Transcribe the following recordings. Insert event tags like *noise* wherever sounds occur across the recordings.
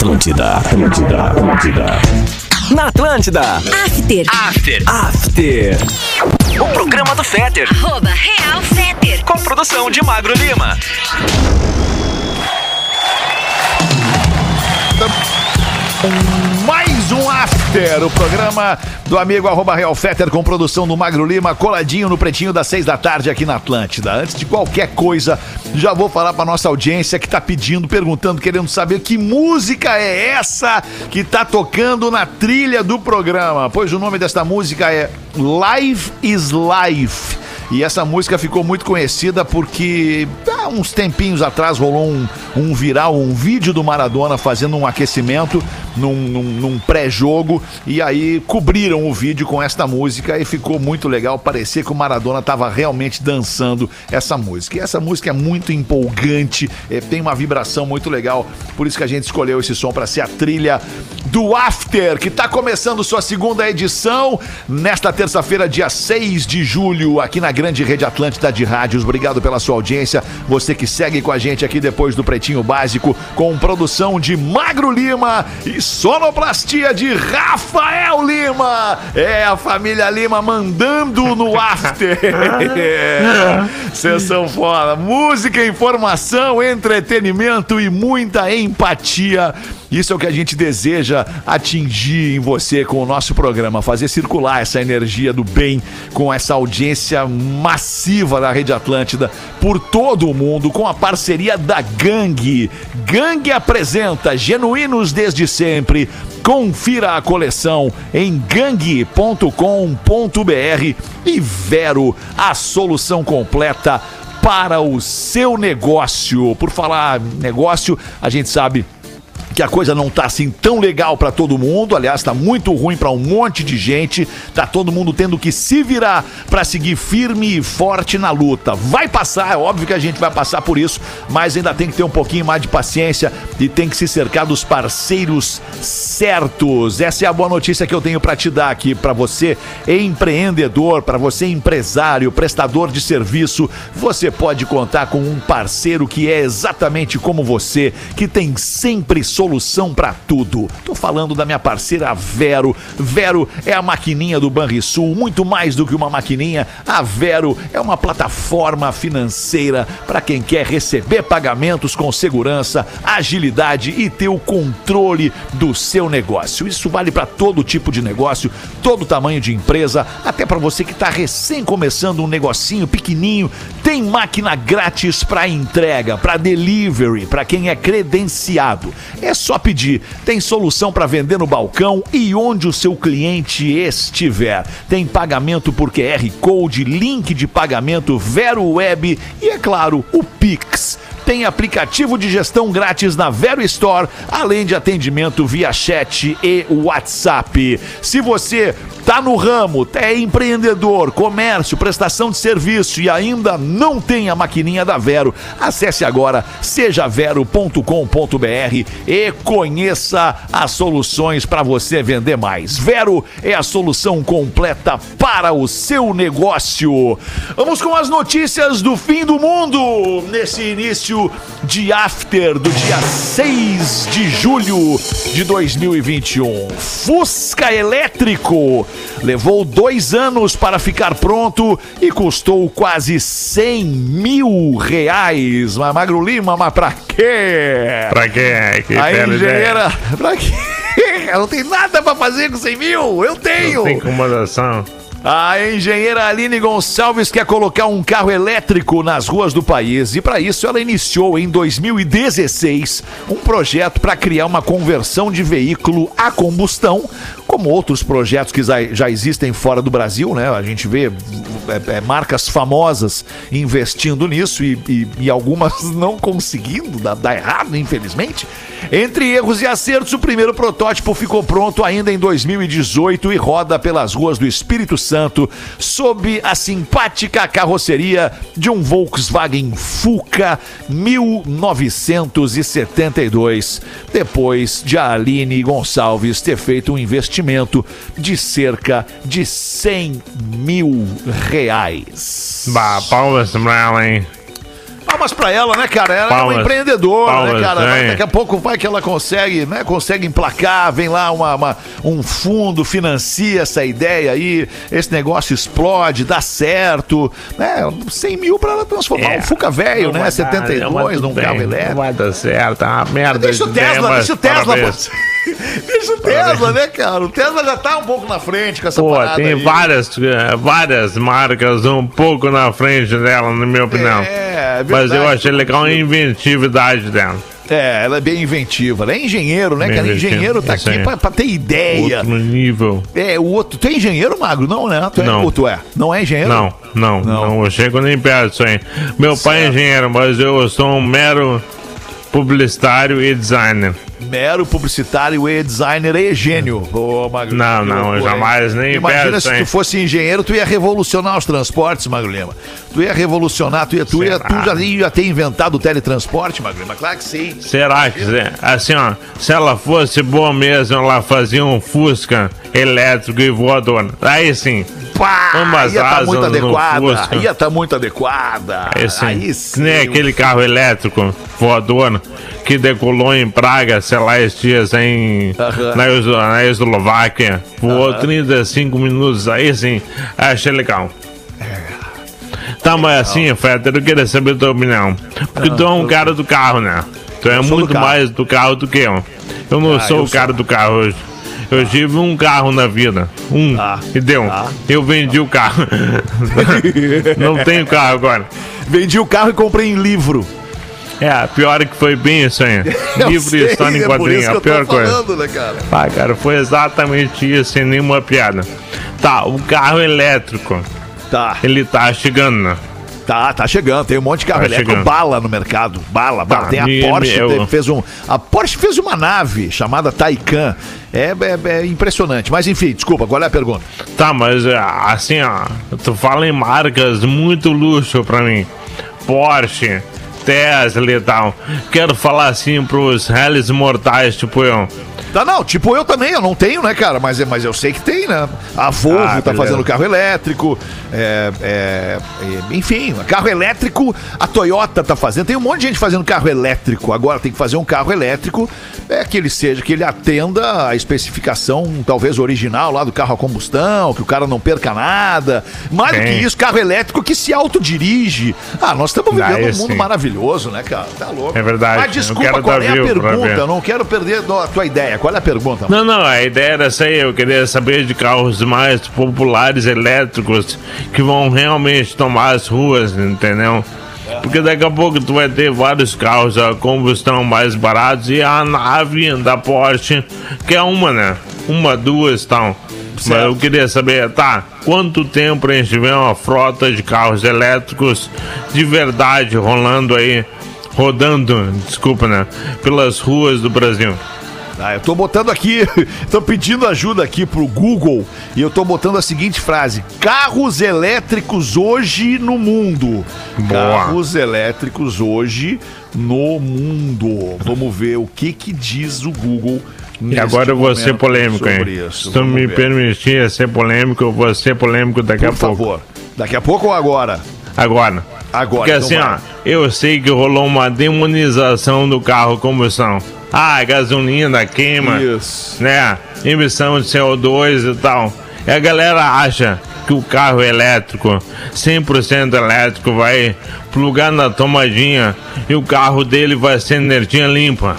Atlântida, Atlântida, Atlântida. Na Atlântida. After. After. After. O programa do Fetter. Arroba Real Fetter. Com produção de Magro Lima. Mais After, o programa do amigo arroba Real Fetter com produção do Magro Lima, coladinho no pretinho das seis da tarde aqui na Atlântida. Antes de qualquer coisa, já vou falar pra nossa audiência que tá pedindo, perguntando, querendo saber que música é essa que tá tocando na trilha do programa. Pois o nome desta música é Life is Life. E essa música ficou muito conhecida porque há uns tempinhos atrás rolou um, um viral, um vídeo do Maradona fazendo um aquecimento num, num- num pré-jogo. E aí cobriram o vídeo com esta música e ficou muito legal. Parecia que o Maradona estava realmente dançando essa música. E essa música é muito empolgante, eh, tem uma vibração muito legal. Por isso que a gente escolheu esse som para ser a trilha do After, que está começando sua segunda edição nesta terça-feira, dia 6 de julho, aqui na grande rede Atlântida de rádios. Obrigado pela sua audiência. Você que segue com a gente aqui depois do Pretinho Básico, com produção de Magro Lima e sonoplastia de Rafael Lima. É a família Lima mandando no *laughs* After. *laughs* Vocês são foda. Música, informação, entretenimento e muita empatia. Isso é o que a gente deseja atingir em você com o nosso programa, fazer circular essa energia do bem com essa audiência massiva da Rede Atlântida por todo o mundo, com a parceria da Gangue. Gangue apresenta Genuínos desde sempre. Confira a coleção em gangue.com.br e Vero, a solução completa para o seu negócio. Por falar negócio, a gente sabe que a coisa não tá assim tão legal pra todo mundo, aliás, tá muito ruim pra um monte de gente, tá todo mundo tendo que se virar pra seguir firme e forte na luta. Vai passar, é óbvio que a gente vai passar por isso, mas ainda tem que ter um pouquinho mais de paciência e tem que se cercar dos parceiros certos. Essa é a boa notícia que eu tenho pra te dar aqui pra você, empreendedor, pra você empresário, prestador de serviço, você pode contar com um parceiro que é exatamente como você, que tem sempre solução pra tudo. Tô falando da minha parceira Vero. Vero é a maquininha do Banrisul, muito mais do que uma maquininha. A Vero é uma plataforma financeira para quem quer receber pagamentos com segurança, agilidade e ter o controle do seu negócio. Isso vale para todo tipo de negócio, todo tamanho de empresa, até para você que está recém começando um negocinho pequenininho. Tem máquina grátis para entrega, para delivery, para quem é credenciado. É só pedir. Tem solução para vender no balcão e onde o seu cliente estiver. Tem pagamento por QR Code, link de pagamento Vero Web e, é claro, o Pix. Tem aplicativo de gestão grátis na Vero Store, além de atendimento via chat e WhatsApp. Se você tá no ramo, é empreendedor, comércio, prestação de serviço e ainda não tem a maquininha da Vero, acesse agora sejavero.com.br e conheça as soluções para você vender mais. Vero é a solução completa para o seu negócio. Vamos com as notícias do fim do mundo nesse início de after do dia 6 de julho de 2021. Fusca elétrico levou dois anos para ficar pronto e custou quase 100 mil reais. Mas Magro Lima, mas pra quê? Pra quê? Que A engenheira, pra quê? *laughs* Não tem nada pra fazer com 100 mil? Eu tenho! Não tem incomodação. A engenheira Aline Gonçalves quer colocar um carro elétrico nas ruas do país e para isso ela iniciou em 2016 um projeto para criar uma conversão de veículo a combustão, como outros projetos que já, existem fora do Brasil, né? A gente vê é, é, marcas famosas investindo nisso e, e- e algumas *laughs* não conseguindo, dá, dá errado, infelizmente. Entre erros e acertos, o primeiro protótipo ficou pronto ainda em 2018 e roda pelas ruas do Espírito Santo sob a simpática carroceria de um Volkswagen Fuca 1972, depois de Aline Gonçalves ter feito um investimento de cerca de 100 mil reais. Bah, palmas pra ela, hein? Palmas pra ela, né, cara? Ela é Palmas. uma empreendedora, né, Palmas, cara? Vai- hein? Daqui a pouco vai que ela consegue, né? Consegue emplacar, vem lá uma, uma- um fundo, financia essa ideia aí, esse negócio explode, dá certo, né? 100 mil pra ela transformar um Fuca velho, Não né? dar, 72 não vai num carro elétrico. Não vai dar certo, é uma merda. Deixa o Tesla, deixa o Tesla. *laughs* Deixa o Tesla, né, cara? O Tesla já tá um pouco na frente com essa Pô, parada tem aí. várias, eh, várias marcas um pouco na frente dela, na minha opinião. É, é Mas eu verdade. achei legal a inventividade dela. É, ela é bem inventiva. Ela é engenheiro, né, Bem cara? Engenheiro tá aqui pra, pra ter ideia. Outro nível. É, o outro. Tu é engenheiro, Magro? Não, né? Tu é, Não. Ou tu é? Não é engenheiro? Não, não, Não. não, eu chego nem perto disso aí. Meu pai é engenheiro, mas eu sou um mero publicitário e designer. Mero publicitário e designer e gênio. Ô, Magro. Não, não, jamais, nem Imagina perto, se tu hein? fosse engenheiro, tu ia revolucionar os transportes, Magro Lima. Tu ia revolucionar, tu, ia, tu, ia, tu já ia ter inventado o teletransporte, Magro Lima. Claro que sim. Será que, assim, ó, se ela fosse boa mesmo, ela fazia um Fusca elétrico e voador. Aí sim, Pá, Ambas ia tá muito adequada. Ia tá muito adequada. aí sim. Aí sim. nem aquele carro elétrico voador que decolou em Praga, sei lá, dias em, Aham. na, na Eslováquia. Voou 35 minutos, aí sim, achei legal. Tá, mas assim, Fetter, eu queria saber tua opinião. Porque tu é um cara do carro, né? Tu é sou do muito carro. mais do carro do que eu. Eu não Ah, sou eu o cara do carro hoje. Eu tive um carro na vida. Um. Tá, E deu. tá. Eu vendi o carro. *laughs* não tenho carro agora. Vendi o carro e comprei em livro. É, pior que foi bem isso aí. *laughs* Livro sei, e história em é quadrinho, que a pior coisa. falando, né, cara? Ah, cara, foi exatamente isso, sem nenhuma piada. Tá, o carro elétrico, Tá, ele tá chegando, né? tá, tá chegando. Tem um monte de carro Tá elétrico, chegando. bala no mercado. Bala, bala. Tá, Tem a me- Porsche, me- eu- fez um. A Porsche fez uma nave chamada Taycan. É, é- é impressionante. Mas enfim, desculpa, qual é a pergunta? Tá, mas é, assim, ó, tu fala em marcas muito luxo pra mim. Porsche, Tesla e tal. Quero falar assim pros réis mortais, tipo eu. Tá, não, tipo eu também, eu não tenho, né, cara? Mas, é- mas eu sei que tem, né? A Volvo Ah, tá beleza. fazendo carro elétrico, é, é, é, enfim, carro elétrico, a Toyota tá fazendo. Tem um monte de gente fazendo carro elétrico. Agora tem que fazer um carro elétrico é, que ele seja, que ele atenda a especificação, talvez original lá do carro a combustão, que o cara não perca nada. Mais do que isso, carro elétrico que se autodirige. Ah, nós estamos vivendo um mundo sim. maravilhoso, né, cara? Tá louco. É verdade, Mas desculpa, qual é a pergunta? Eu não quero perder a tua ideia. Qual é a pergunta? Não, não, a ideia era essa aí. Eu queria saber de carros mais populares elétricos que vão realmente tomar as ruas, entendeu? Porque daqui a pouco tu vai ter vários carros a combustão mais baratos e a nave da Porsche, que é uma, né? Uma, duas tal. Mas Certo. eu queria saber, tá, quanto tempo a gente vê uma frota de carros elétricos de verdade rolando aí, rodando, desculpa, né? Pelas ruas do Brasil. Ah, eu tô botando aqui, *laughs* tô pedindo ajuda aqui pro Google e eu tô botando a seguinte frase: carros elétricos hoje no mundo. Boa. Carros elétricos hoje no mundo. Vamos ver o que que diz o Google. E agora eu vou ser polêmico, hein? isso. Se tu me ver. permitir ser polêmico, eu vou ser polêmico daqui Por a pouco. favor. Daqui a pouco ou agora? Agora. Agora. Porque então assim, vai. ó, eu sei que rolou uma demonização do carro combustão. Ah, gasolina queima, Isso. né? Emissão de CO2 e tal. E a galera acha que o carro elétrico, 100% elétrico, vai plugar na tomadinha e o carro dele vai ser energia limpa.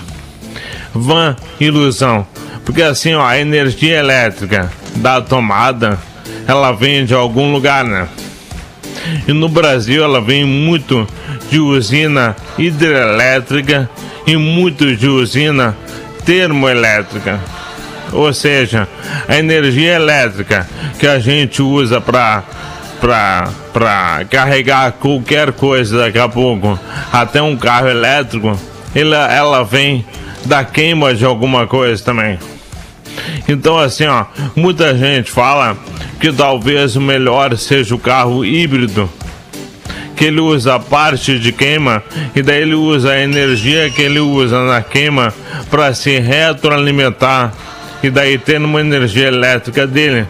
Van ilusão. Porque assim, ó, a energia elétrica da tomada, ela vem de algum lugar, né? E no Brasil ela vem muito de usina hidrelétrica e muito de usina termoelétrica. Ou seja, a energia elétrica que a gente usa para para carregar qualquer coisa daqui a pouco, até um carro elétrico, ela, ela vem da queima de alguma coisa também. Então, assim, ó, muita gente fala que talvez o melhor seja o carro híbrido, que ele usa parte de queima e daí ele usa a energia que ele usa na queima para se retroalimentar E daí tendo uma energia elétrica dele.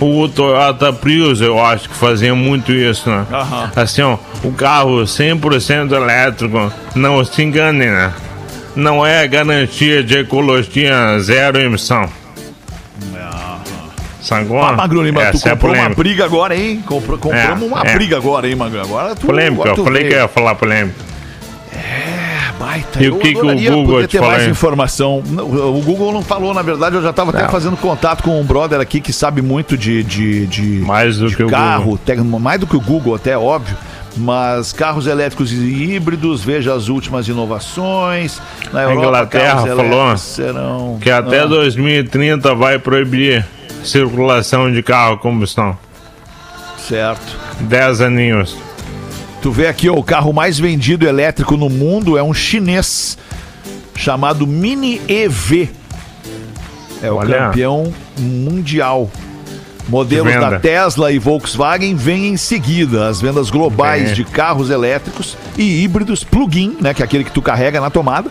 O Toyota Prius, eu acho que fazia muito isso, né? Aham. Assim, ó, o carro 100% elétrico, não se engane, né? Não é garantia de ecologia zero emissão. Sacou? Ah, Magro Lima, tu é comprou uma polêmica. briga agora, hein? Comprou, compramos É, uma é. briga agora, hein, Magro? Agora tu, Polêmica, agora tu eu falei veio. que ia falar polêmica. Baita. E eu o que que o Google poder te ter mais aí? informação. O Google não falou, na verdade, eu já estava até fazendo contato com um brother aqui que sabe muito de, de, de, Mais do de que o carro, Google. tec- mais do que o Google, até óbvio. Mas carros elétricos e híbridos, veja as últimas inovações. Na Europa, Inglaterra falou serão. Que até Ah, 2030 vai proibir circulação de carro a combustão. Certo. 10 aninhos. Tu vê aqui, ó, o carro mais vendido elétrico no mundo é um chinês chamado Mini EV. É o Olha. campeão mundial. Modelos venda. da Tesla e Volkswagen vêm em seguida. As vendas globais Bem. de carros elétricos e híbridos plug-in, né, que é aquele que tu carrega na tomada,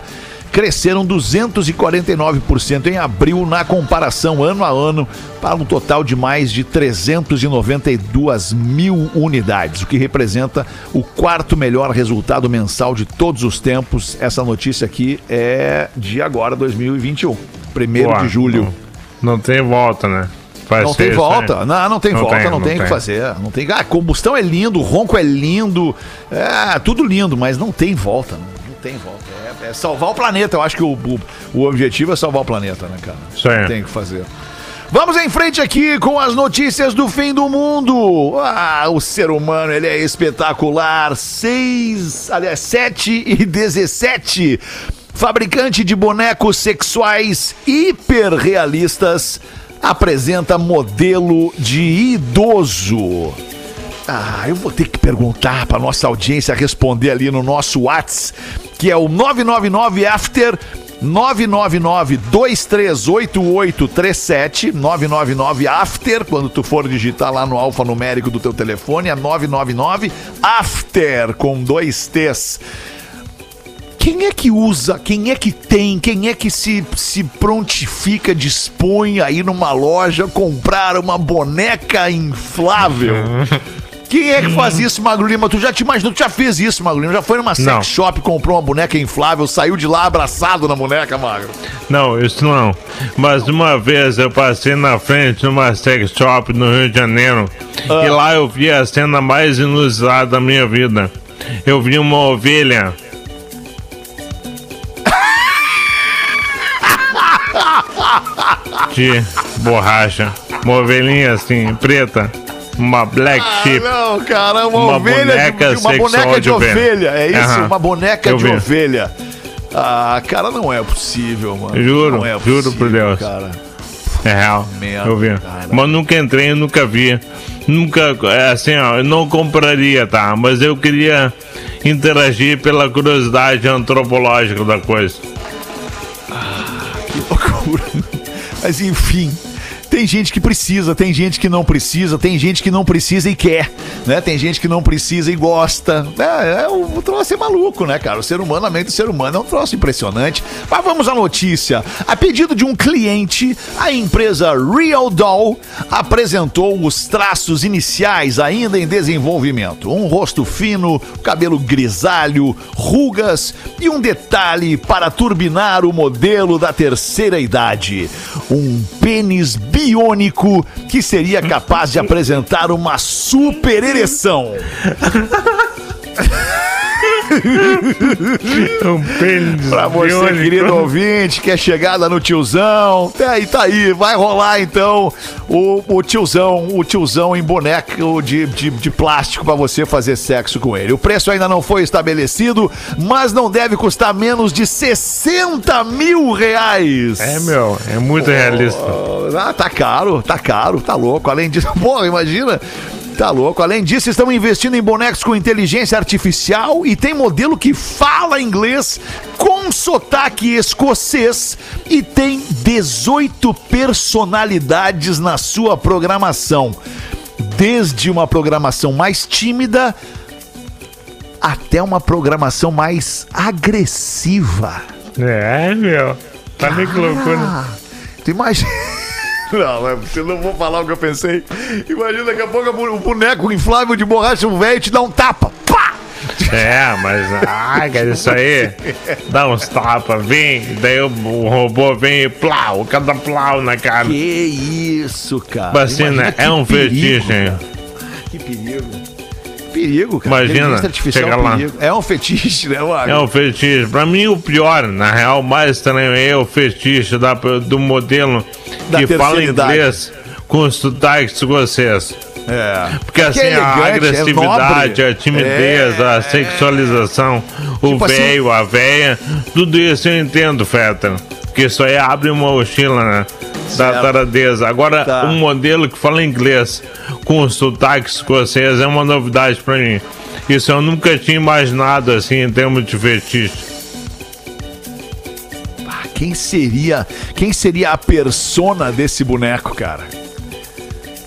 cresceram 249% em abril na comparação ano a ano, para um total de mais de 392 mil unidades, o que representa o quarto melhor resultado mensal de todos os tempos. Essa notícia aqui é de agora, 2021, 1 Pô, de julho. Não, não tem volta, né? Vai Não tem volta, né? não, não tem Não volta, tem, não, tem o que fazer. Não tem, ah, combustão é lindo, ronco é lindo, é tudo lindo, mas não tem volta, não, não tem volta. É, salvar o planeta, eu acho que o, o, o objetivo é salvar o planeta, né, cara? Isso aí. Tem que fazer. Vamos em frente aqui com as notícias do fim do mundo. Ah, o ser humano, ele é espetacular. 6, aliás, 7 *laughs* e 17. Fabricante de bonecos sexuais hiperrealistas apresenta modelo de idoso. Ah, eu vou ter que perguntar para nossa audiência responder ali no nosso Whats, que é o 999 After 999 238837 999 After, quando tu for digitar lá no alfanumérico do teu telefone, é 999 After com dois T's. Quem é que usa, quem é que tem, quem é que se, se prontifica, dispõe aí numa loja comprar uma boneca inflável? *laughs* Quem é que faz isso, Magro Lima? Tu já te imaginou, tu já fez isso, Magro Lima? Já foi numa sex Não. shop, comprou uma boneca inflável, saiu de lá abraçado na boneca, Magro? Não, isso não. Mas uma vez eu passei na frente numa sex shop no Rio de Janeiro Ah. e lá eu vi a cena mais inusitada da minha vida. Eu vi uma ovelha. *laughs* De borracha. Uma ovelhinha assim, preta. Uma black sheep. Ah, não, cara, uma, Uma ovelha boneca de, uma boneca de de ovelha. é isso? Aham. Uma boneca Eu de vi. ovelha. Ah, cara, não é possível, mano. Juro, não é juro por Deus. Cara. É real. Merda, eu vi. cara. Mas nunca entrei, nunca vi. Nunca, é assim, ó, eu não compraria, tá? Mas eu queria interagir pela curiosidade antropológica da coisa. Que loucura. *laughs* Mas enfim. Tem gente que precisa, tem gente que não precisa, tem gente que não precisa e quer, né? Tem gente que não precisa e gosta. É, é, o, o troço é maluco, né, cara? O ser humano, a mente do ser humano é um troço impressionante. Mas vamos à notícia. A pedido de um cliente, a empresa Real Doll apresentou os traços iniciais ainda em desenvolvimento. Um rosto fino, cabelo grisalho, rugas e um detalhe para turbinar o modelo da terceira idade. Um pênis biônico que seria capaz de *laughs* apresentar uma super ereção. *laughs* Um pênis Pra você, biônico. querido ouvinte, que é chegada no tiozão. Tá aí, tá aí. Vai rolar então o, o tiozão, o tiozão em boneco de, de, de plástico pra você fazer sexo com ele. O preço ainda não foi estabelecido, mas não deve custar menos de 60 mil reais. É, meu, é muito realista. Ah, tá caro, tá caro, tá louco. Além disso, *laughs* porra, imagina. Tá louco. Além disso, estão investindo em bonecos com inteligência artificial e tem modelo que fala inglês com sotaque escocês e tem 18 personalidades na sua programação. Desde uma programação mais tímida até uma programação mais agressiva. É, meu. Tá nem que loucura. Tu imagina. *laughs* *laughs* Não, é, eu não vou falar o que eu pensei. Imagina daqui a pouco o boneco inflável de borracha, um velho te dá um tapa. Pá! É, mas ai, cara, isso aí dá uns tapas, vem, daí o, o robô vem e plau, cada plau na cara. Que isso, cara. Vacina Imagina que é um fetiche, hein? Que perigo. Perigo, cara. Imagina, artificial chega é um lá. perigo. É um fetiche, né, Mago? É um fetiche. Pra mim, o pior, na real, o mais estranho é o fetiche da, do modelo Da que fala inglês com sotaque escocês. É. Porque assim, é a elegante, é agressividade, nobre. a timidez, É, a sexualização, o Tipo assim- velho, a véia, tudo isso eu entendo, Feta. Porque isso aí abre uma mochila, né? Da taradeza. Agora, Tá. um modelo que fala inglês com sotaque escocês é uma novidade pra mim. Isso eu nunca tinha imaginado assim em termos de fetiche. Quem seria, quem seria a persona desse boneco, cara?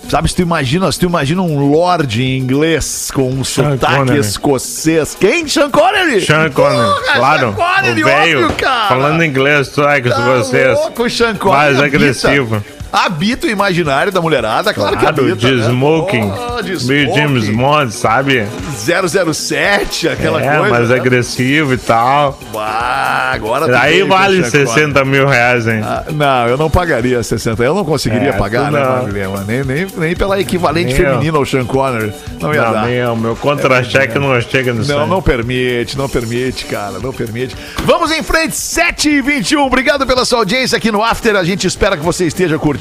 Sabe, se tu imagina, se tu imagina um lord em inglês com um sotaque Connery. escocês. Quem? Sean Connery? Sean Connery, Porra, claro. Sean Connery, o óbvio, cara. falando inglês, sotaque Tá escocês. louco, Sean Connery Mais agressivo. Habita o imaginário da mulherada, claro, que Claro, habita. de né? smoking. Oh, de meio James smoking. Bond, sabe? 007, aquela é, coisa. mais né? agressivo e tal. Ah, agora Aí vale o Sean Connery. 60 mil reais, hein? Ah, não, eu não pagaria 60. Eu não conseguiria É, pagar, né, não. Lima? Nem, nem, nem pela equivalente Nem feminina ao Sean Connery. Não ia Não, dar. meu, meu contra-cheque não chega nisso. Não, não permite, não permite, cara, não permite. Vamos em frente, 7 e 21 Obrigado pela sua audiência aqui no After. A gente espera que você esteja curtindo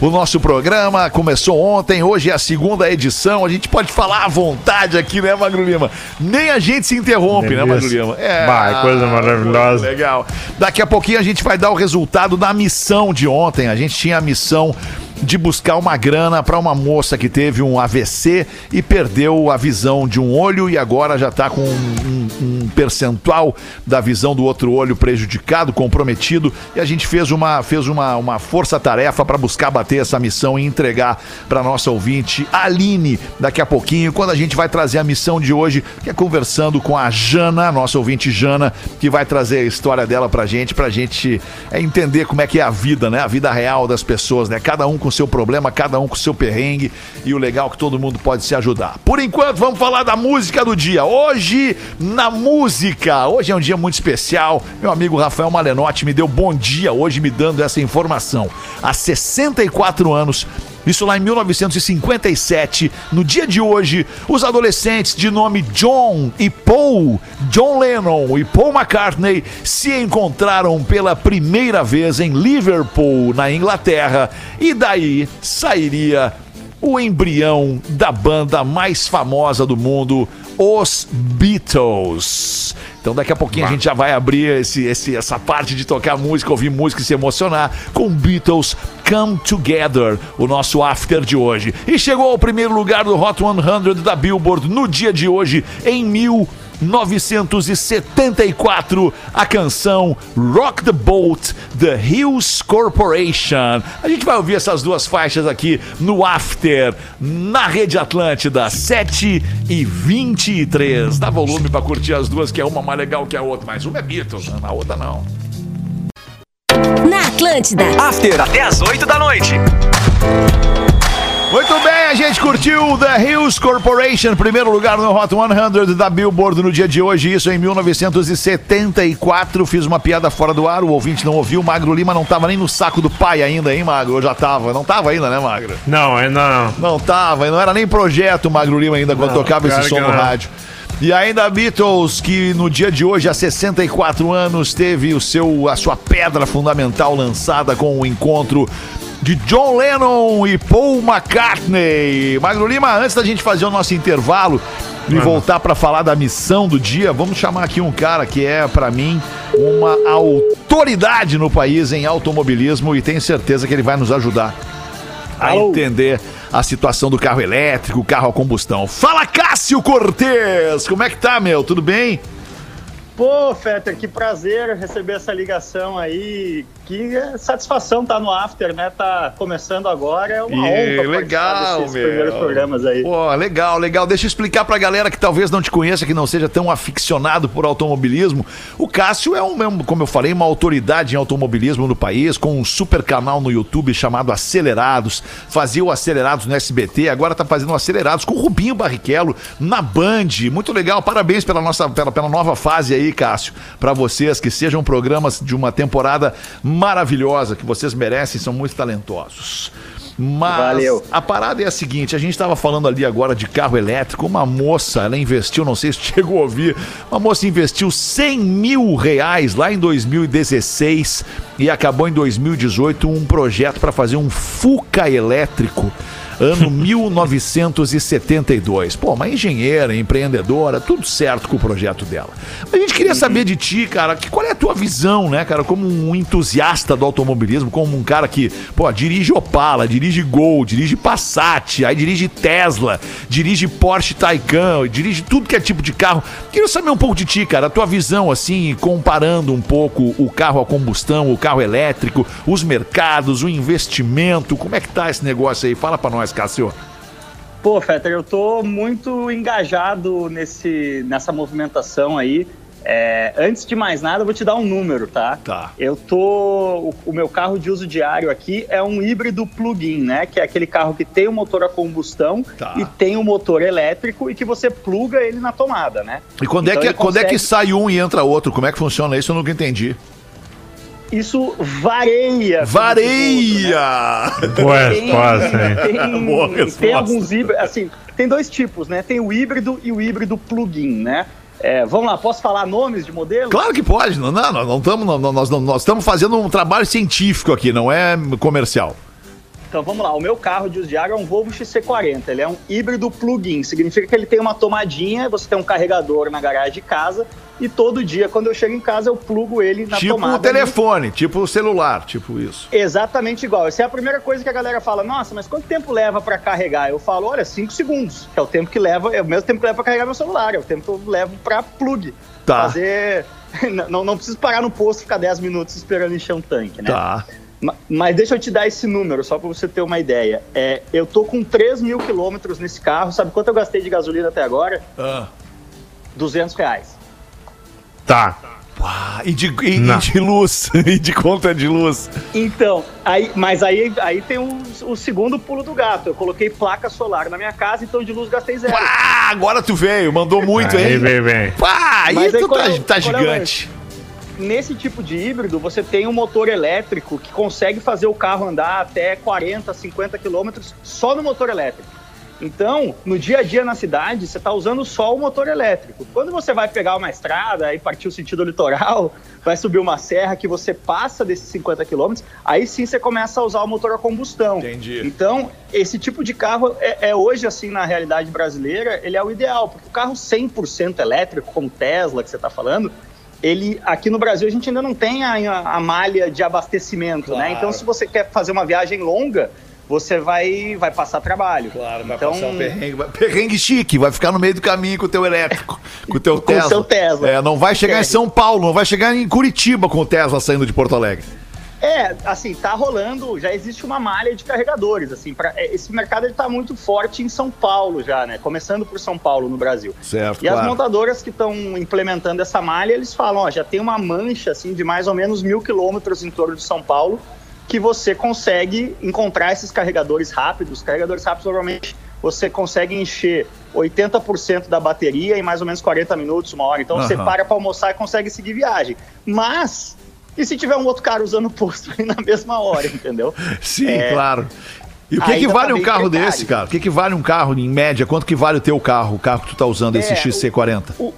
o nosso programa. Começou ontem, hoje é a segunda edição. A gente pode falar à vontade aqui, né, Magro Lima? Nem a gente se interrompe, né, Magro Delícia. Lima? É, Bah, coisa maravilhosa. Legal. Daqui a pouquinho a gente vai dar o resultado da missão de ontem. A gente tinha a missão de buscar uma grana para uma moça que teve um AVC e perdeu a visão de um olho e agora já está com um, um percentual da visão do outro olho prejudicado, comprometido. E a gente fez uma, fez uma, uma força-tarefa para buscar bater essa missão e entregar para nossa ouvinte Aline daqui a pouquinho, quando a gente vai trazer a missão de hoje, que é conversando com a Jana, nossa ouvinte Jana, que vai trazer a história dela pra gente, pra gente é, entender como é que é a vida, né? A vida real das pessoas, né? Cada um com seu problema, cada um com seu perrengue e o legal é que todo mundo pode se ajudar. Por enquanto, vamos falar da música do dia. Hoje, na música, hoje é um dia muito especial. Meu amigo Rafael Malenotti me deu bom dia hoje me dando essa informação. Há 64 anos, isso lá em 1957, no dia de hoje, os adolescentes de nome John e Paul, John Lennon e Paul McCartney, se encontraram pela primeira vez em Liverpool, na Inglaterra, e daí sairia o embrião da banda mais famosa do mundo, os Beatles. Então daqui a pouquinho a gente já vai abrir esse, esse- essa parte de tocar música, ouvir música e se emocionar com Beatles Come Together, o nosso after de hoje. E chegou ao primeiro lugar do Hot 100 da Billboard no dia de hoje, em 1974, a canção Rock the Boat, The Hills Corporation. A gente vai ouvir essas duas faixas aqui no After, na Rede Atlântida, 7 e 23. Dá volume pra curtir as duas, que é uma mais legal que a outra, mas uma é Beatles, né? a outra não. Na Atlântida. After até às 8 da noite. Muito bem, a gente curtiu The Hills Corporation, primeiro lugar no Hot 100 da Billboard no dia de hoje, isso em 1974. Fiz uma piada fora do ar, o ouvinte não ouviu. Magro Lima não tava nem no saco do pai ainda, hein, Magro? Eu já tava. Não tava ainda, né, Magro? Não, ainda não. Não tava, não era nem projeto Magro Lima ainda quando Não, tocava esse som no não. E ainda Beatles, que no dia de hoje, há 64 anos, teve o seu, a sua pedra fundamental lançada com o encontro de John Lennon e Paul McCartney. Magro Lima, antes da gente fazer o nosso intervalo e voltar para falar da missão do dia, vamos chamar aqui um cara que é, para mim, uma autoridade no país em automobilismo e tenho certeza que ele vai nos ajudar a entender a situação do carro elétrico, carro a combustão. Fala, Cássio Cortez! Como é que tá, meu? Tudo bem? Pô, Fetter, que prazer receber essa ligação aí. Aqui. É satisfação estar no After, né? Tá começando agora, é uma E honra legal, meu. primeiros programas aí. Pô, legal, legal. Deixa eu explicar pra galera que talvez não te conheça, que não seja tão aficionado por automobilismo. O Cássio é, um, é um, como eu falei, uma autoridade em automobilismo no país, com um super canal no YouTube chamado Acelerados. Fazia o Acelerados no SBT, agora tá fazendo o Acelerados com o Rubinho Barrichello na Band. Muito legal, parabéns pela nossa pela, pela nova fase aí, Cássio. Pra vocês, que sejam programas de uma temporada maravilhosa, que vocês merecem, são muito talentosos. Mas Valeu. a parada é a seguinte: a gente estava falando ali agora de carro elétrico. Uma moça, ela investiu, não sei se *laughs* chegou a ouvir, uma moça investiu 100 mil reais lá em 2016 e acabou em 2018 um projeto para fazer um Fuca elétrico. Ano 1972. Pô, uma engenheira, empreendedora, tudo certo com o projeto dela. A gente queria saber de ti, cara, que qual é a tua visão, né, cara, como um entusiasta do automobilismo, como um cara que, pô, dirige Opala, dirige Gol, dirige Passat, aí dirige Tesla, dirige Porsche Taycan, dirige tudo que é tipo de carro. Queria saber um pouco de ti, cara, a tua visão, assim, comparando um pouco o carro a combustão, o carro elétrico, os mercados, o investimento, como é que tá esse negócio aí? Fala pra nós, Cássio. Pô, Fetter, eu tô muito engajado nesse, nessa movimentação aí. É, antes de mais nada, eu vou te dar um número, tá? Tá. Eu tô. O, o meu carro de uso diário aqui é um híbrido plug-in, né? Que é aquele carro que tem o motor a combustão Tá. e tem o motor elétrico e que você pluga ele na tomada, né? E quando, é Então que, ele quando é que consegue- sai um e entra outro? Como é que funciona isso? Eu nunca entendi. Isso vareia. Vareia! Boa Tem, resposta, hein? tem, *laughs* Boa resposta. tem alguns híbridos, assim, tem dois tipos, né? Tem o híbrido e o híbrido plug-in, né? É, vamos lá, posso falar nomes de modelo? Claro que pode. Não, não, não estamos, nós, não- nós estamos fazendo um trabalho científico aqui, não é comercial. Então vamos lá, o meu carro de uso diário é um Volvo XC40, ele é um híbrido plug-in, significa que ele tem uma tomadinha, você tem um carregador na garagem de casa e todo dia, quando eu chego em casa, eu plugo ele na tipo tomada. o telefone, tipo o celular, tipo isso. Exatamente igual. Essa é a primeira coisa que a galera fala: Nossa, mas quanto tempo leva pra carregar? Eu falo: Olha, 5 segundos. Que é o tempo que leva, é o mesmo tempo que leva pra carregar meu celular, é o tempo que eu levo pra plug. Tá. Fazer. *laughs* Não, não preciso parar no posto e ficar 10 minutos esperando encher um tanque, né? Tá. Ma- Mas deixa eu te dar esse número, só pra você ter uma ideia. É, eu tô com 3 mil quilômetros nesse carro. Sabe quanto eu gastei de gasolina até agora? Ah. 200 reais. Tá. E, de, e- e de luz, *laughs* e de conta de luz. Então, aí, mas aí, aí tem o, o segundo pulo do gato. Eu coloquei placa solar na minha casa, então de luz gastei zero. Ah, agora tu veio, mandou muito, Aí hein? vem, vem. Pá, aí Mas tu tá, é o- tá é gigante. Nesse tipo de híbrido, você tem um motor elétrico que consegue fazer o carro andar até 40, 50 quilômetros só no motor elétrico. Então, no dia a dia na cidade, você está usando só o motor elétrico. Quando você vai pegar uma estrada e partir o sentido litoral, *laughs* vai subir uma serra que você passa desses 50 quilômetros, aí sim você começa a usar o motor a combustão. Entendi. Então, esse tipo de carro é, é hoje, assim, na realidade brasileira, ele é o ideal, porque o carro 100% elétrico, como Tesla que você está falando, ele aqui no Brasil a gente ainda não tem a, a malha de abastecimento, né? Claro. Então, se você quer fazer uma viagem longa, você vai, vai passar trabalho. Claro, vai então, passar um perrengue, vai- perrengue chique, vai ficar no meio do caminho com o teu elétrico, com o teu *laughs* Com o Tesla. seu Tesla. É, não vai chegar em São Paulo, não vai chegar em Curitiba com o Tesla saindo de Porto Alegre. É, assim, tá rolando, já existe uma malha de carregadores, assim, pra, é, esse mercado ele tá muito forte em São Paulo já, né? Começando por São Paulo no Brasil. Certo, E as claro. montadoras que estão implementando essa malha, eles falam, ó, já tem uma mancha, assim, de mais ou menos mil quilômetros em torno de São Paulo, que você consegue encontrar esses carregadores rápidos. Carregadores rápidos, normalmente, você consegue encher 80% da bateria em mais ou menos 40 minutos, uma hora. Então, você Aham. para para almoçar e consegue seguir viagem. Mas, e se tiver um outro cara usando o posto aí na mesma hora, entendeu? Sim, É. claro. E o que, que vale tá um carro precário. desse, cara? O que, que vale um carro, em média? Quanto que vale o teu carro, o carro que tu tá usando, esse É, XC40?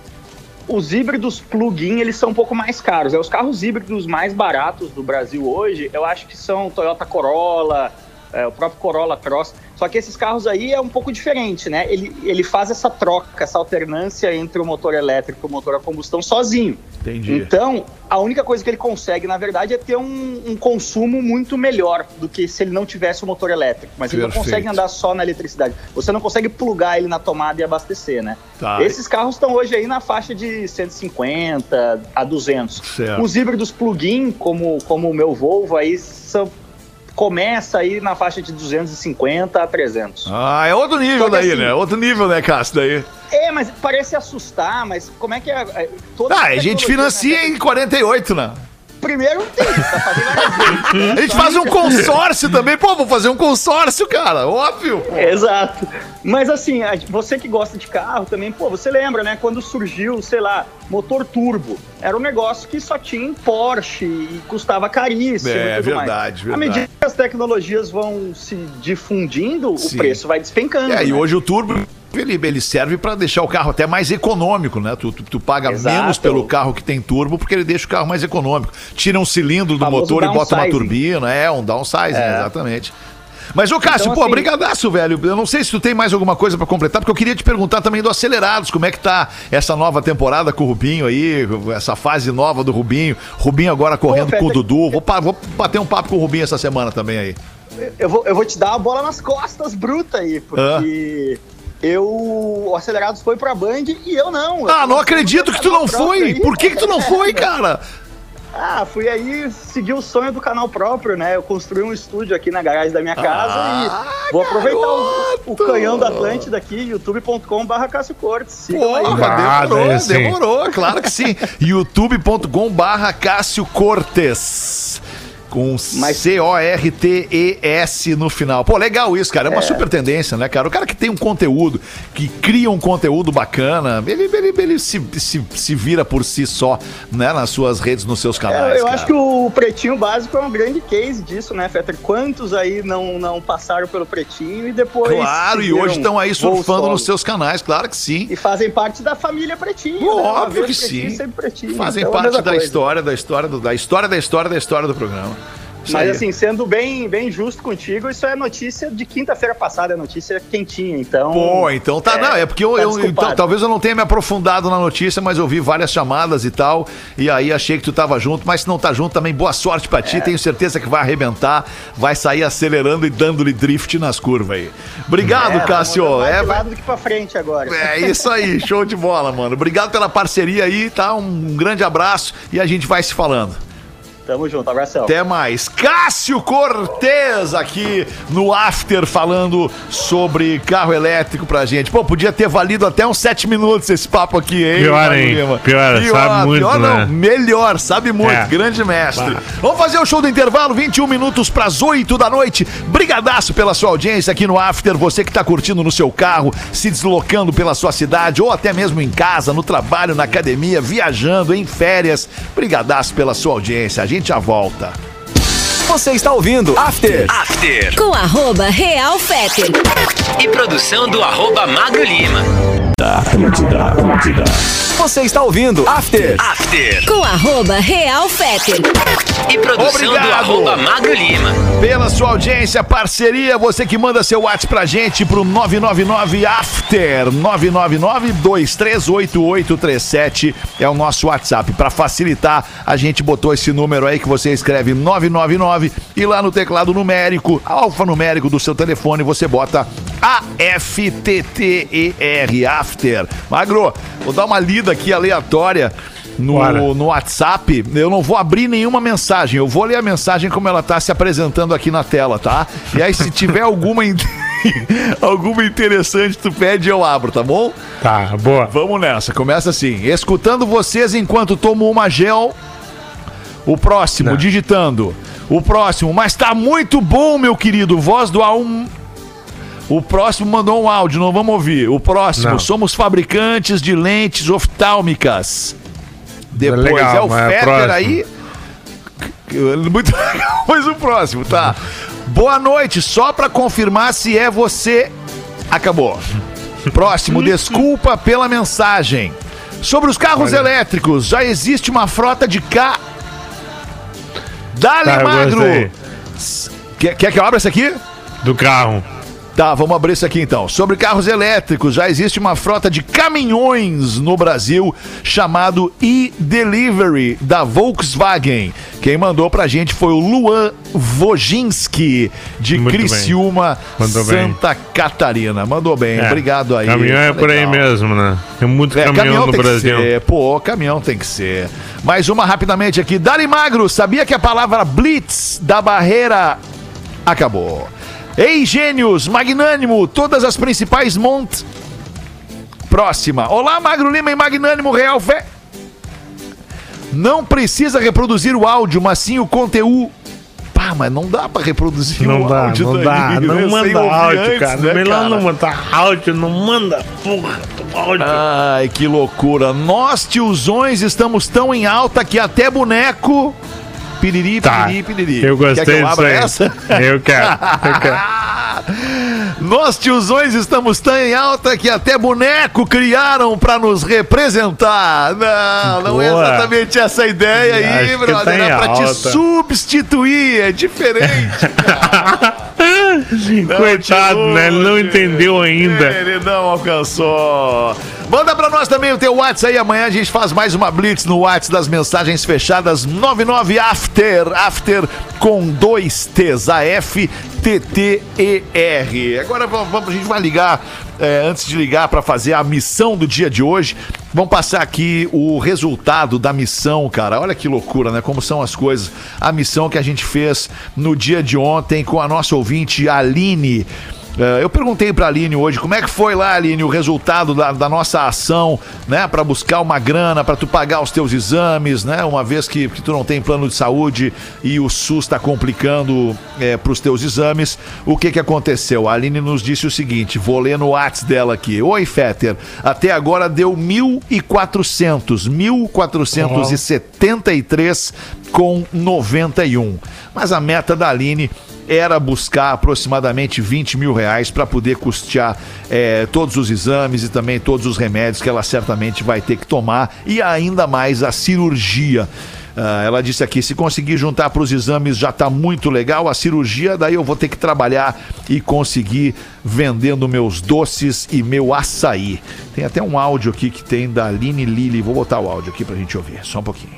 Os híbridos plug-in, eles são um pouco mais caros. É, os carros híbridos mais baratos do Brasil hoje, eu acho que são Toyota Corolla, é, o próprio Corolla Cross. Só que esses carros aí é um pouco diferente, né? Ele, ele faz essa troca, essa alternância entre o motor elétrico e o motor a combustão sozinho. Entendi. Então, a única coisa que ele consegue, na verdade, é ter um, um consumo muito melhor do que se ele não tivesse o motor elétrico. Mas ele não Perfeito. consegue andar só na eletricidade. Você não consegue plugar ele na tomada e abastecer, né? Tá. Esses carros estão hoje aí na faixa de 150 a 200. Certo. Os híbridos plug-in, como, como o meu Volvo, aí são, começa aí na faixa de 250 a 300. Ah, é outro nível daí, assim- né? Outro nível, né, Cássio, daí. É, mas parece assustar, mas como é que é? é toda Ah, a gente tecnologia, financia né? em 48, né? Primeiro tem, tá fazendo. A gente faz um consórcio também. Pô, vou fazer um consórcio, cara. Óbvio. pô. Exato. Mas assim, a- você que gosta de carro também, pô, você lembra, né? Quando surgiu, sei lá, motor turbo. Era um negócio que só tinha em Porsche e custava caríssimo. É, e tudo mais. verdade, À verdade. medida que as tecnologias vão se difundindo, Sim. o preço vai despencando. É, e né? hoje o turbo. Ele, ele serve pra deixar o carro até mais econômico, né? Tu, tu, tu paga Exato. menos pelo carro que tem turbo porque ele deixa o carro mais econômico. Tira um cilindro do motor e bota uma turbina. É, um downsizing, É. exatamente. Mas, ô Cássio, Então, pô, assim- brigadaço, velho. Eu não sei se tu tem mais alguma coisa pra completar, porque eu queria te perguntar também do Acelerados, como é que tá essa nova temporada com o Rubinho aí, essa fase nova do Rubinho. Rubinho agora correndo Pô, com o Dudu. Vou, vou bater um papo com o Rubinho essa semana também aí. Eu vou, eu vou te dar a bola nas costas bruta aí, porque eu. O Acelerados foi pra Band e eu não. Ah, Eu não acredito que tu não foi. aí. Por que que tu não foi, *laughs* cara? Ah, fui aí seguir o sonho do canal próprio, né? Eu construí um estúdio aqui na garagem da minha casa Ah, e vou aproveitar o, o canhão da Atlântida aqui, youtube.com.br Cássio Cortes. Aí. Porra, Ah, demorou, sim. demorou, claro que sim. youtube.com barra Cássio Cortes. Com Mas- C-O-R-T-E-S no final. Pô, legal isso, cara. É uma super tendência, né, cara? O cara que tem um conteúdo, que cria um conteúdo bacana, ele, ele, ele se, se, se vira por si só, né? Nas suas redes, nos seus É, canais. eu cara. acho que o Pretinho Básico é um grande case disso, né, Fetter? Quantos aí não, não passaram pelo Pretinho e depois. Claro, e hoje estão aí surfando nos seus canais, claro que sim. E fazem parte da família Pretinho. né? Uma Óbvio que Pretinho, sim. Pretinho. Fazem Então, é parte da coisa. história, da história, do- da história, da história, da história do programa. Isso Mas aí. assim, sendo bem, bem justo contigo, isso é notícia de quinta-feira passada, é notícia quentinha, então. Pô, então tá. não, é porque eu, tá eu- então, talvez eu não tenha me aprofundado na notícia, mas eu vi várias chamadas e tal. E aí achei que tu tava junto, mas se não tá junto também, boa sorte pra É. ti. Tenho certeza que vai arrebentar, vai sair acelerando e dando-lhe drift nas curvas aí. Obrigado, É, Cássio. vamos mais É, do que pra frente agora. é isso aí, show de bola, mano. Obrigado pela parceria aí, tá? Um grande abraço e a gente vai se falando. Tamo junto, abração. Até mais. Cássio Cortez aqui no After falando sobre carro elétrico pra gente. Pô, podia ter valido até uns sete minutos esse papo aqui, hein? Pior, hein? Lima? Pior, sabe muito, pior né? não, melhor, sabe muito. É. Grande mestre. Bah. Vamos fazer o show do intervalo, 21 minutos pras 8 da noite. Brigadaço pela sua audiência aqui no After. Você que tá curtindo no seu carro, se deslocando pela sua cidade ou até mesmo em casa, no trabalho, na academia, viajando, em férias. Brigadaço pela sua audiência. A gente já volta. Você está ouvindo After After. Com arroba Real Feter. e produção do arroba Magro Lima. Você está ouvindo After After Com arroba Real Feter. E produção do Obrigado. arroba Magro Lima. Pela sua audiência, parceria, você que manda seu WhatsApp pra gente pro 999 After 999-238837 é o nosso WhatsApp. Pra facilitar, a gente botou esse número aí que você escreve 999 e lá no teclado numérico, alfanumérico do seu telefone, você bota A-F-T-T-E-R, After. Magro, vou dar uma lida aqui aleatória Bora. no, no WhatsApp, eu não vou abrir nenhuma mensagem. Eu vou ler a mensagem como ela tá se apresentando aqui na tela, tá? E aí, se tiver *laughs* alguma, *laughs* alguma interessante, tu pede e eu abro, tá bom? Tá, boa. Vamos nessa. Começa assim. Escutando vocês enquanto tomo uma gel. O próximo, Não. digitando. O próximo, mas tá muito bom, meu querido. Voz do A1. O próximo mandou um áudio, não vamos ouvir. O próximo, Não. somos fabricantes de lentes oftálmicas. Depois Legal, é o mas é aí. Muito *laughs* legal, mas o próximo, tá? Boa noite, só pra confirmar se é você. Acabou. Próximo, *laughs* desculpa pela mensagem. Sobre os carros Olha. elétricos, já existe uma frota de K. Dale, Tá, magro! Quer, quer que eu abra esse aqui? do carro. Tá, vamos abrir isso aqui então. Sobre carros elétricos, já existe uma frota de caminhões no Brasil chamado e-Delivery da Volkswagen. Quem mandou pra gente foi o Luan Wojinski, de Muito. Criciúma, Mandou bem. Santa Catarina. Mandou bem, É, obrigado aí. Caminhão é por aí Legal. mesmo, né? Tem muito É, caminhão, no tem Brasil. que ser. Pô, caminhão tem que ser. Mais uma rapidamente aqui. Dali Magro, sabia que a palavra blitz da barreira acabou? Ei, gênios, magnânimo, todas as principais mont... Próxima. Olá, Magro Lima e Magnânimo Real Fé. Não precisa reproduzir o áudio, mas sim o conteúdo. Pá, mas não dá pra reproduzir Não o dá, áudio não dá. Não Sem manda áudio, antes, cara. né, Melhor cara? não mandar áudio, não manda porra do áudio. Ai, que loucura. Nós, tiozões, estamos tão em alta que até boneco. Piriri, Tá, piriri, piriri. eu Quer que gostei eu disso aí. essa? Eu quero, eu quero. *laughs* Nós, tiozões, estamos tão em alta que até boneco criaram pra nos representar. Não, não é Boa. exatamente essa ideia aí, Acho que brother. tá é pra te alta. substituir, é diferente. *laughs* Não, Coitado, né? Ele não entendeu ainda. Ele não alcançou. Manda pra nós também o teu WhatsApp aí. Amanhã a gente faz mais uma blitz no WhatsApp das mensagens fechadas 99 After. After com dois T's. A-F-T-T-E-R. Agora vamos, vamos- a gente vai ligar. é, antes de ligar para fazer a missão do dia de hoje, vamos passar aqui o resultado da missão, cara. Olha que loucura, né? Como são as coisas. A missão que a gente fez no dia de ontem com a nossa ouvinte Aline. É, eu perguntei pra Aline hoje como é que foi lá, Aline, o resultado da, da nossa ação, né? Pra buscar uma grana, pra tu pagar os teus exames, né? Uma vez que, que tu não tem plano de saúde e o SUS tá complicando é, pros teus exames. O que que aconteceu? A Aline nos disse o seguinte, vou ler no WhatsApp dela aqui. Oi, Fetter, até agora deu 1.400, 1.473 com 91. Mas a meta da Aline era buscar aproximadamente 20 mil reais para poder custear eh, todos os exames e também todos os remédios que ela certamente vai ter que tomar e ainda mais a cirurgia. Ah, ela disse aqui: se conseguir juntar para os exames já está muito legal. A cirurgia, daí eu vou ter que trabalhar e conseguir vendendo meus doces e meu açaí. Tem até um áudio aqui que tem da Aline Lili. Vou botar o áudio aqui para a gente ouvir, só um pouquinho.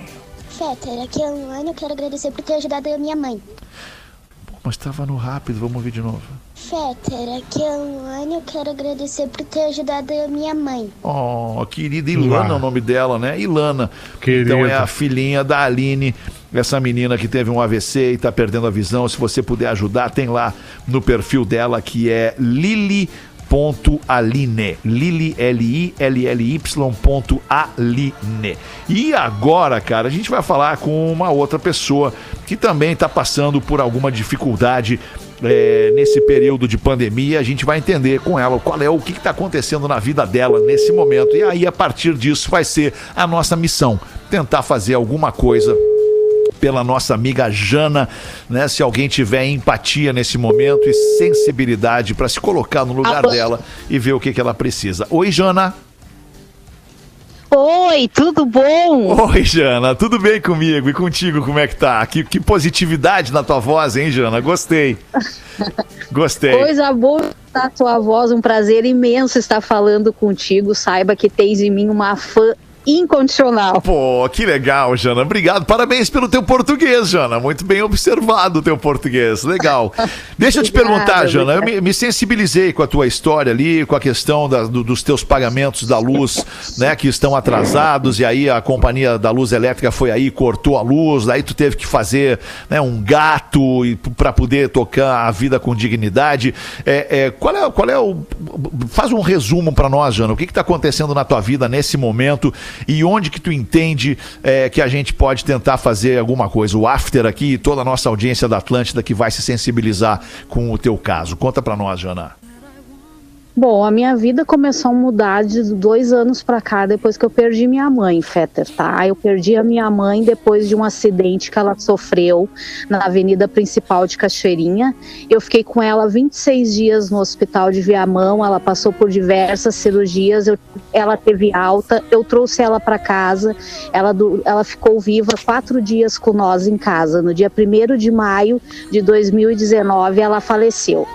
Fetter, aqui é a Luane, eu quero agradecer por ter ajudado a minha mãe. Mas estava no rápido, vamos ouvir de novo. Fetter, aqui é a Luane, eu quero agradecer por ter ajudado a minha mãe. Oh, querida Ilana é o nome dela, né? Ilana. Querida. Então é a filhinha da Aline, essa menina que teve um AVC e tá perdendo a visão. Se você puder ajudar, tem lá no perfil dela que é Lili. Ponto Aline, Lili, L-I-L-L-Y ponto Aline. E agora, cara, a gente vai falar com uma outra pessoa que também está passando por alguma dificuldade é, nesse período de pandemia. A gente vai entender com ela qual é o que está acontecendo na vida dela nesse momento. E aí, a partir disso, vai ser a nossa missão: tentar fazer alguma coisa pela nossa amiga Jana, né? Se alguém tiver empatia nesse momento e sensibilidade para se colocar no lugar dela e ver o que, que ela precisa. Oi, Jana. Oi, tudo bom? Oi, Jana. Tudo bem comigo? E contigo, como é que tá? Que, que positividade na tua voz, hein, Jana? Gostei. *laughs* Gostei. Coisa boa da tua voz, um prazer imenso estar falando contigo. Saiba que tens em mim uma fã incondicional. Pô, que legal, Jana. Obrigado. Parabéns pelo teu português, Jana. Muito bem observado o teu português. Legal. *laughs* Deixa eu te perguntar, Jana. Eu me, me sensibilizei com a tua história ali, com a questão da- do- dos teus pagamentos da luz, *laughs* né, que estão atrasados. E aí a companhia da luz elétrica foi aí, cortou a luz. Daí tu teve que fazer né, um gato para poder tocar a vida com dignidade. É, é, qual é, qual é o. Faz um resumo para nós, Jana. O que está acontecendo na tua vida nesse momento e onde que tu entende é, que a gente pode tentar fazer alguma coisa? O after aqui e toda a nossa audiência da Atlântida que vai se sensibilizar com o teu caso. Conta para nós, Jana. Bom, a minha vida começou a mudar de dois anos pra cá, depois que eu perdi minha mãe, Fetter, tá? Eu perdi a minha mãe depois de um acidente que ela sofreu na avenida principal de Cachoeirinha. Eu fiquei com ela 26 dias no hospital de Viamão, ela passou por diversas cirurgias, eu- ela teve alta, eu trouxe ela para casa, ela, ela ficou viva quatro dias com nós em casa. No dia 1 de maio de 2019, ela faleceu.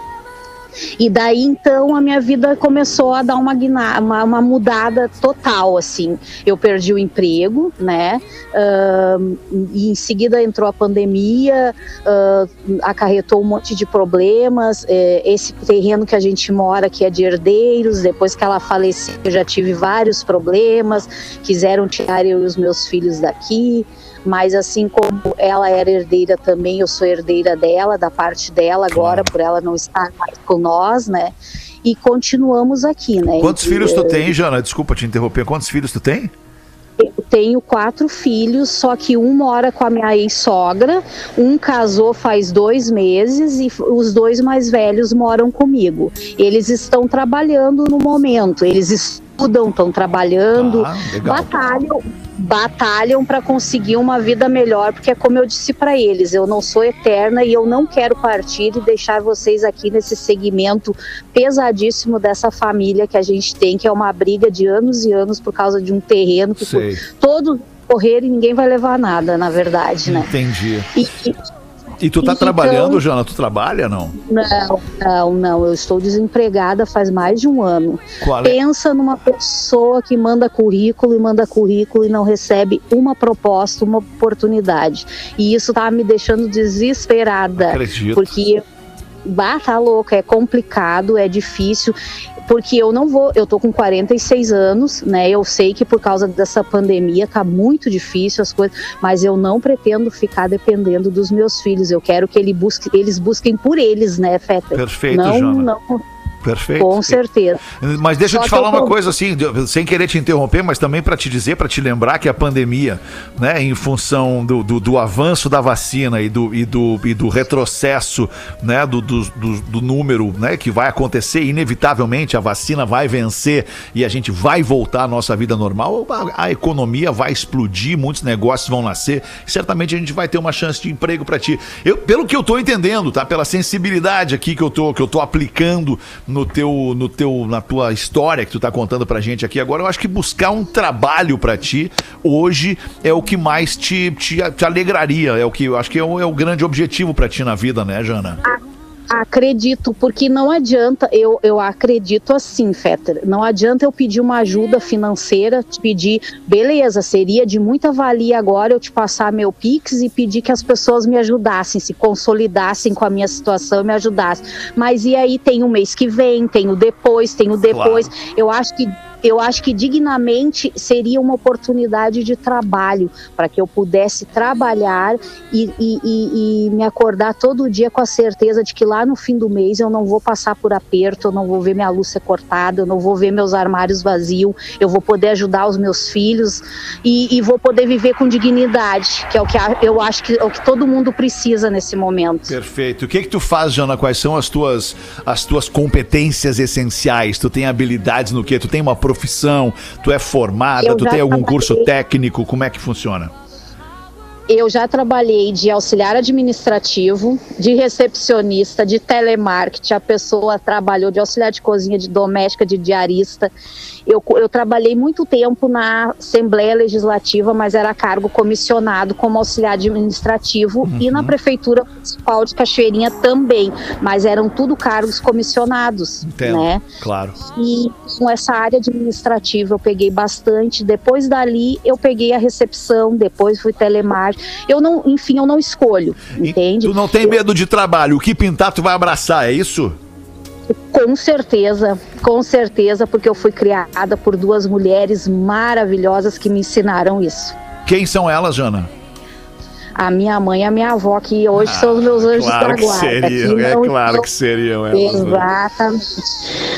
E daí então a minha vida começou a dar uma, uma, uma mudada total, assim. Eu perdi o emprego, né? Ahn, e em seguida entrou a pandemia, ah, acarretou um monte de problemas. Eh, esse terreno que a gente mora, que é de herdeiros, depois que ela faleceu, eu já tive vários problemas. Quiseram tirar eu e os meus filhos daqui. Mas assim como ela era herdeira também, eu sou herdeira dela, da parte dela agora, por ela não estar mais com nós, né? E continuamos aqui, né? Quantos E, filhos tu eh, tem, Jana? Desculpa te interromper. Quantos filhos tu tem? Eu tenho quatro filhos, só que um mora com a minha ex-sogra, um casou faz dois meses e os dois mais velhos moram comigo. Eles estão trabalhando no momento, eles estudam, estão trabalhando, Ah, batalham, batalham para conseguir uma vida melhor, porque é como eu disse para eles, eu não sou eterna e eu não quero partir e deixar vocês aqui nesse segmento pesadíssimo dessa família que a gente tem, que é uma briga de anos e anos por causa de um terreno que Sei. todos correr e ninguém vai levar nada, na verdade, né? Entendi. E, e- tu tá Então- trabalhando, Jana? Tu trabalha, não? não, não, não, eu estou desempregada faz mais de um ano. Qual é? Pensa numa pessoa que manda currículo e manda currículo e não recebe uma proposta, uma oportunidade. E isso tá me deixando desesperada. Acredito. Porque bah, tá louco, é complicado, é difícil, porque eu não vou, eu tô com 46 anos, né? Eu sei que por causa dessa pandemia tá muito difícil as coisas, mas eu não pretendo ficar dependendo dos meus filhos. Eu quero que ele busque, eles busquem por eles, né, Feta? Perfeito, não, Jana. não, Perfeito. com certeza. Mas deixa eu Só te que falar eu uma coisa assim, sem querer te interromper, mas também para te dizer, para te lembrar que a pandemia, né, em função do, do, do avanço da vacina e do, e do, e do retrocesso, né, do, do, do, número, né, que vai acontecer, inevitavelmente a vacina vai vencer e a gente vai voltar à nossa vida normal, a, a economia vai explodir, muitos negócios vão nascer, e certamente a gente vai ter uma chance de emprego para ti. Eu, pelo que eu tô entendendo, tá, pela sensibilidade aqui que eu tô que eu tô aplicando no teu no teu na tua história que tu tá contando pra gente aqui agora, eu acho que buscar um trabalho pra ti hoje é o que mais te, te, te alegraria, é o que eu acho que é o, é o grande objetivo pra ti na vida, né, Jana? Acredito, porque não adianta, eu, eu acredito assim, Fetter, não adianta eu pedir uma ajuda financeira, te pedir, beleza, seria de muita valia agora eu te passar meu Pix e pedir que as pessoas me ajudassem, se consolidassem com a minha situação e me ajudassem. Mas e aí tem o mês que vem, tem o depois, tem o depois. Eu acho que eu acho que dignamente seria uma oportunidade de trabalho para que eu pudesse trabalhar e, e- e- e me acordar todo dia com a certeza de que lá no fim do mês eu não vou passar por aperto, eu não vou ver minha luz ser cortada, eu não vou ver meus armários vazios, eu vou poder ajudar os meus filhos e, vou poder viver com dignidade, que é o que eu acho que é o que todo mundo precisa nesse momento. Perfeito. O que que tu faz, Jana? Quais são as tuas as tuas competências essenciais? Tu tem habilidades no quê? Tu tem uma profissão? Tu é formada? Eu tu tem algum trabalhei- curso técnico? Como é que funciona? Eu já trabalhei de auxiliar administrativo, de recepcionista, de telemarketing. A pessoa trabalhou de auxiliar de cozinha, de doméstica, de diarista. Eu, eu trabalhei muito tempo na Assembleia Legislativa, mas era cargo comissionado como auxiliar administrativo e na Prefeitura Municipal de Cachoeirinha também, mas eram tudo cargos comissionados, Entendo. né? Claro. E com essa área administrativa eu peguei bastante. Depois dali eu peguei a recepção, depois fui telemarketing. Eu não, enfim, eu não escolho, E entende? Tu não tem medo de trabalho. O que pintar, tu vai abraçar, é isso? Com certeza, com certeza, porque eu fui criada por duas mulheres maravilhosas que me ensinaram isso. Quem são elas, Jana? A minha mãe e a minha avó, que hoje são os meus anjos claro da que guarda. seriam, que é claro estão- que seriam elas. né? Exatamente.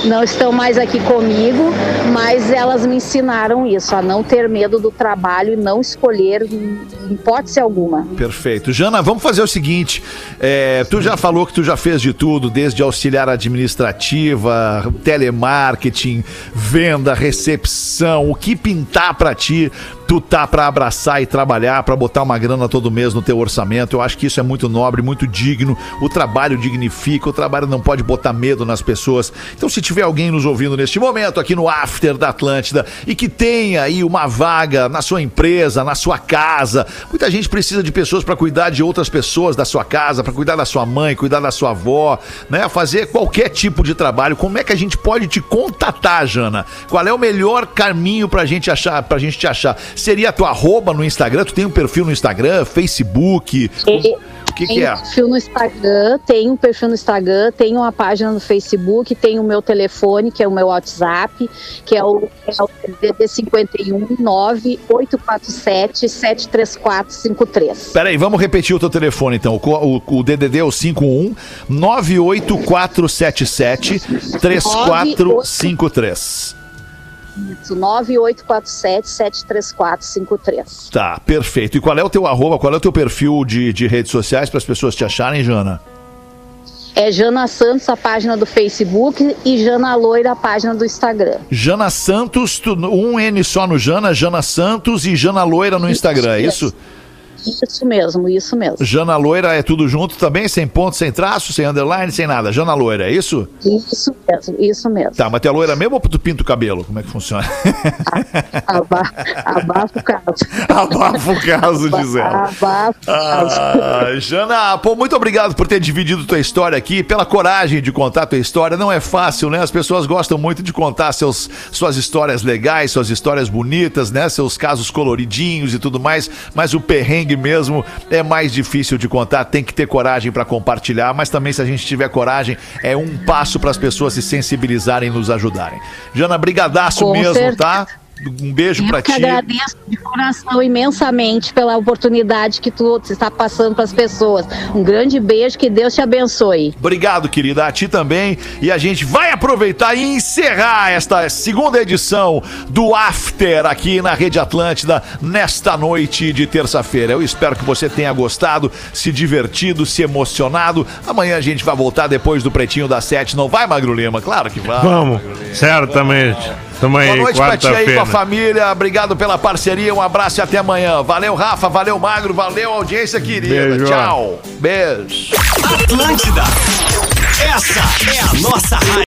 Não estão mais aqui comigo, mas elas me ensinaram isso, a não ter medo do trabalho e não escolher em hipótese alguma. Perfeito. Jana, vamos fazer o seguinte: é, tu já falou que tu já fez de tudo, desde auxiliar administrativa, telemarketing, venda, recepção, o que pintar pra ti. Tu tá pra abraçar e trabalhar, pra botar uma grana todo mês no teu orçamento. Eu acho que isso é muito nobre, muito digno. O trabalho dignifica, o trabalho não pode botar medo nas pessoas. Então, se tiver alguém nos ouvindo neste momento aqui no After da Atlântida e que tenha aí uma vaga na sua empresa, na sua casa, muita gente precisa de pessoas pra cuidar de outras pessoas da sua casa, pra cuidar da sua mãe, cuidar da sua avó, né? Fazer qualquer tipo de trabalho. Como é que a gente pode te contatar, Jana? Qual é o melhor caminho pra gente achar, pra gente te achar? Seria a tua arroba no Instagram? Tu tem um perfil no Instagram, Facebook? O que, que é? perfil no Instagram, tem um perfil no Instagram, tem uma página no Facebook, tem o meu telefone, que é o meu WhatsApp, que é o, é o DD 51 9847 73453. Peraí, vamos repetir o teu telefone então. O, o, o DDD é o 51 98477 3453. Isso, 9847 73453. Tá, perfeito. E qual é o teu arroba, qual é o teu perfil de, de redes sociais para as pessoas te acharem, Jana? É Jana Santos, a página do Facebook, e Jana Loira, a página do Instagram. Jana Santos, tu- um N só no Jana, Jana Santos e Jana Loira no Instagram, é isso? Isso mesmo, isso mesmo. Jana Loira é tudo junto também, sem ponto, sem traço, sem underline, sem nada. Jana Loira, é isso? Isso mesmo, isso mesmo. Tá, mas tu é loira mesmo ou tu pinta o cabelo? Como é que funciona? Aba- Abafa o caso. *laughs* Abafa o caso, Gisele. Abafa o caso. Ah, Jana, pô, muito obrigado por ter dividido tua história aqui, pela coragem de contar tua história. Não é fácil, né? As pessoas gostam muito de contar seus, suas histórias legais, suas histórias bonitas, né? Seus casos coloridinhos e tudo mais. Mas o perrengue mesmo é mais difícil de contar. Tem que ter coragem pra compartilhar. Mas também, se a gente tiver coragem, é um passo para as pessoas se sensibilizarem e nos ajudarem. Jana, brigadaço Com mesmo, certeza. tá? Um beijo pra Eu que ti. agradeço de coração imensamente pela oportunidade que tu está passando para as pessoas. Um grande beijo, que Deus te abençoe. Obrigado, querida. A ti também. E a gente vai aproveitar e encerrar esta segunda edição do After aqui na Rede Atlântida nesta noite de terça-feira. Eu espero que você tenha gostado, se divertido, se emocionado. Amanhã a gente vai voltar depois do Pretinho das Sete. Não vai, Magro Lima? Claro que vai. Vamos, certamente. Tamo aí, Boa noite pra ti aí com a família. Obrigado pela parceria. Um abraço e até amanhã. Valeu, Rafa. Valeu, Magro. Valeu, audiência querida. Beijo. Tchau. Beijo. Atlântida. Essa é a nossa rádio.